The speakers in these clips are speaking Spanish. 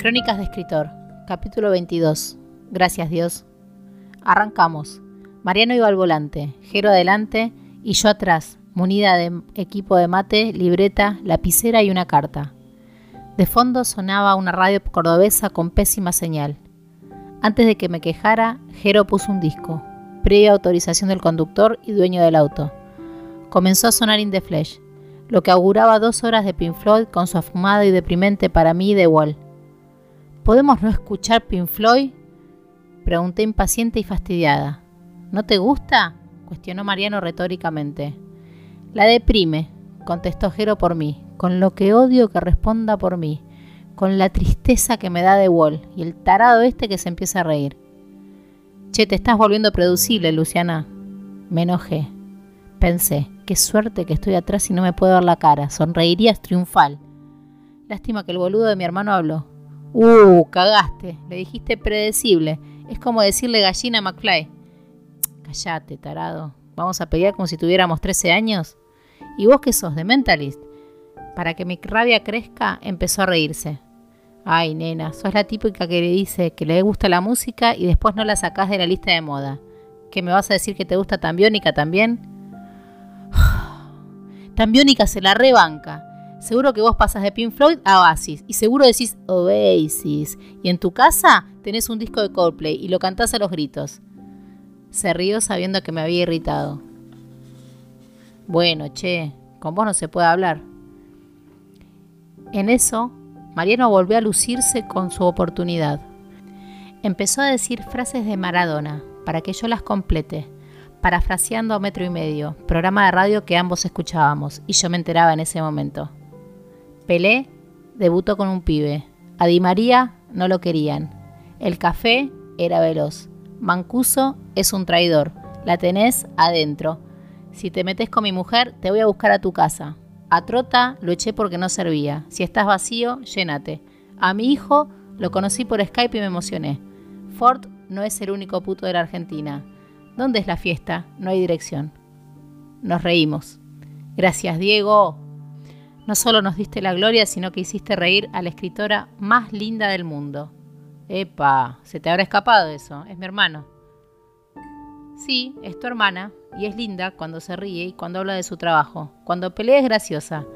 Crónicas de escritor, capítulo 22. Gracias Dios. Arrancamos. Mariano iba al volante, Jero adelante y yo atrás, munida de equipo de mate, libreta, lapicera y una carta. De fondo sonaba una radio cordobesa con pésima señal. Antes de que me quejara, Jero puso un disco, previa autorización del conductor y dueño del auto. Comenzó a sonar In the Flesh, lo que auguraba dos horas de Pink Floyd con su afumado y deprimente para mí de Wall. ¿Podemos no escuchar Pink Floyd? Pregunté impaciente y fastidiada. ¿No te gusta? cuestionó Mariano retóricamente. La deprime, contestó Jero por mí, con lo que odio que responda por mí, con la tristeza que me da de Wall y el tarado este que se empieza a reír. Che, te estás volviendo producible, Luciana. Me enojé. Pensé, qué suerte que estoy atrás y no me puedo ver la cara. Sonreirías triunfal. Lástima que el boludo de mi hermano habló. Uh, cagaste. Le dijiste predecible. Es como decirle gallina a McFly. Callate, tarado. ¿Vamos a pelear como si tuviéramos 13 años? ¿Y vos qué sos, de Mentalist? Para que mi rabia crezca, empezó a reírse. Ay, nena, sos la típica que le dice que le gusta la música y después no la sacás de la lista de moda. ¿Que me vas a decir que te gusta Tambiónica también? Tambiónica se la rebanca. Seguro que vos pasas de Pink Floyd a Oasis y seguro decís Oasis. Y en tu casa tenés un disco de Coldplay y lo cantás a los gritos. Se rió sabiendo que me había irritado. Bueno, che, con vos no se puede hablar. En eso, Mariano volvió a lucirse con su oportunidad. Empezó a decir frases de Maradona para que yo las complete, parafraseando a metro y medio, programa de radio que ambos escuchábamos, y yo me enteraba en ese momento. Pelé debutó con un pibe. A Di María no lo querían. El café era veloz. Mancuso es un traidor. La tenés adentro. Si te metes con mi mujer, te voy a buscar a tu casa. A Trota lo eché porque no servía. Si estás vacío, llénate. A mi hijo lo conocí por Skype y me emocioné. Ford no es el único puto de la Argentina. ¿Dónde es la fiesta? No hay dirección. Nos reímos. Gracias, Diego. No solo nos diste la gloria, sino que hiciste reír a la escritora más linda del mundo. Epa, se te habrá escapado eso. Es mi hermano. Sí, es tu hermana, y es linda cuando se ríe y cuando habla de su trabajo. Cuando pelea es graciosa.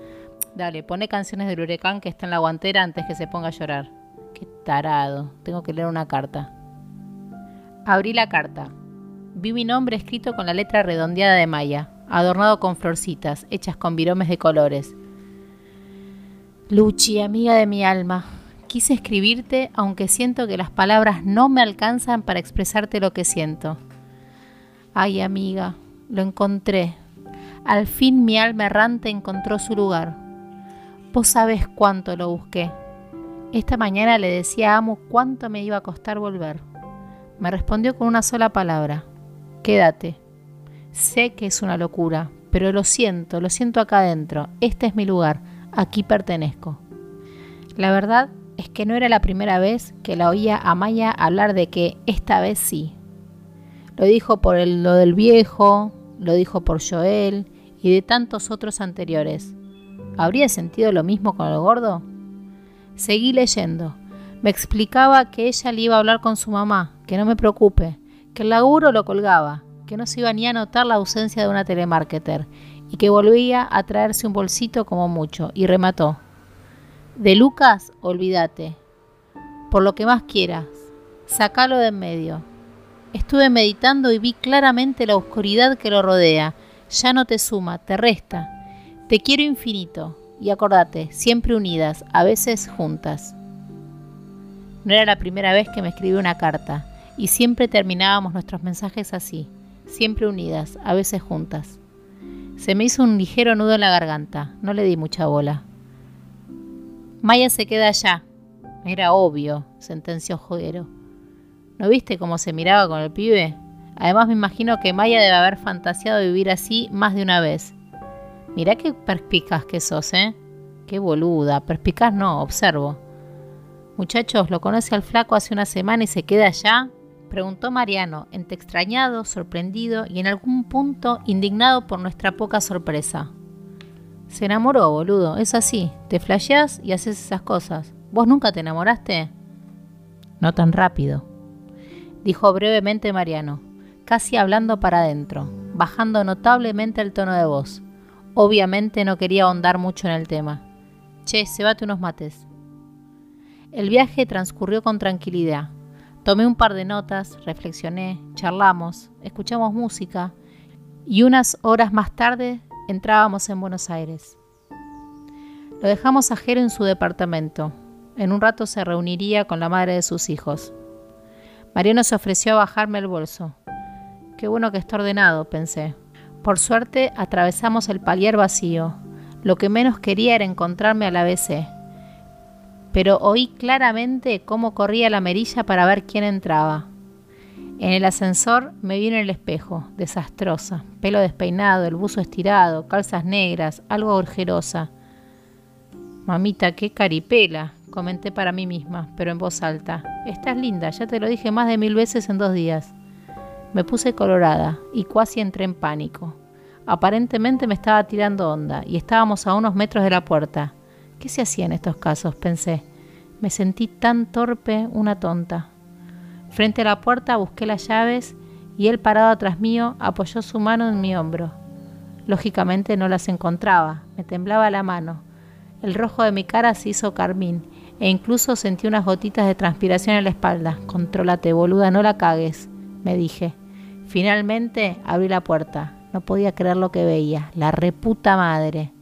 Dale, pone canciones del huracán que está en la guantera antes que se ponga a llorar. Qué tarado. Tengo que leer una carta. Abrí la carta. Vi mi nombre escrito con la letra redondeada de Maya, adornado con florcitas, hechas con viromes de colores. Luchi, amiga de mi alma, quise escribirte aunque siento que las palabras no me alcanzan para expresarte lo que siento. Ay, amiga, lo encontré. Al fin mi alma errante encontró su lugar. Vos sabés cuánto lo busqué. Esta mañana le decía a Amo cuánto me iba a costar volver. Me respondió con una sola palabra. Quédate. Sé que es una locura, pero lo siento, lo siento acá adentro. Este es mi lugar, aquí pertenezco. La verdad es que no era la primera vez que la oía a Maya hablar de que esta vez sí. Lo dijo por lo del viejo, lo dijo por Joel y de tantos otros anteriores. ¿Habría sentido lo mismo con el gordo? Seguí leyendo. Me explicaba que ella le iba a hablar con su mamá, que no me preocupe, que el laburo lo colgaba, que no se iba ni a notar la ausencia de una telemarketer y que volvía a traerse un bolsito como mucho, y remató. De Lucas, olvídate. Por lo que más quieras, sacalo de en medio. Estuve meditando y vi claramente la oscuridad que lo rodea. Ya no te suma, te resta. Te quiero infinito. Y acordate, siempre unidas, a veces juntas. No era la primera vez que me escribí una carta, y siempre terminábamos nuestros mensajes así, siempre unidas, a veces juntas. Se me hizo un ligero nudo en la garganta, no le di mucha bola. Maya se queda allá. Era obvio, sentenció Joguero. ¿No viste cómo se miraba con el pibe? Además me imagino que Maya debe haber fantaseado vivir así más de una vez. Mirá qué perspicaz que sos, ¿eh? Qué boluda. Perspicaz no, observo. Muchachos, ¿lo conoce al flaco hace una semana y se queda allá? Preguntó Mariano, entre extrañado, sorprendido y en algún punto indignado por nuestra poca sorpresa. Se enamoró, boludo, es así. Te flasheás y haces esas cosas. ¿Vos nunca te enamoraste? No tan rápido, dijo brevemente Mariano, casi hablando para adentro, bajando notablemente el tono de voz. Obviamente no quería ahondar mucho en el tema. Che, bate unos mates. El viaje transcurrió con tranquilidad. Tomé un par de notas, reflexioné, charlamos, escuchamos música y unas horas más tarde entrábamos en Buenos Aires. Lo dejamos a Jero en su departamento. En un rato se reuniría con la madre de sus hijos. Mariano se ofreció a bajarme el bolso. Qué bueno que está ordenado, pensé. Por suerte atravesamos el palier vacío. Lo que menos quería era encontrarme al ABC. Pero oí claramente cómo corría la merilla para ver quién entraba. En el ascensor me vi en el espejo, desastrosa, pelo despeinado, el buzo estirado, calzas negras, algo orgerosa. Mamita, qué caripela, comenté para mí misma, pero en voz alta. Estás linda, ya te lo dije más de mil veces en dos días. Me puse colorada y casi entré en pánico. Aparentemente me estaba tirando onda y estábamos a unos metros de la puerta. ¿Qué se hacía en estos casos? pensé. Me sentí tan torpe, una tonta. Frente a la puerta busqué las llaves y él parado atrás mío apoyó su mano en mi hombro. Lógicamente no las encontraba, me temblaba la mano. El rojo de mi cara se hizo carmín e incluso sentí unas gotitas de transpiración en la espalda. Contrólate, boluda, no la cagues, me dije. Finalmente abrí la puerta. No podía creer lo que veía. La reputa madre.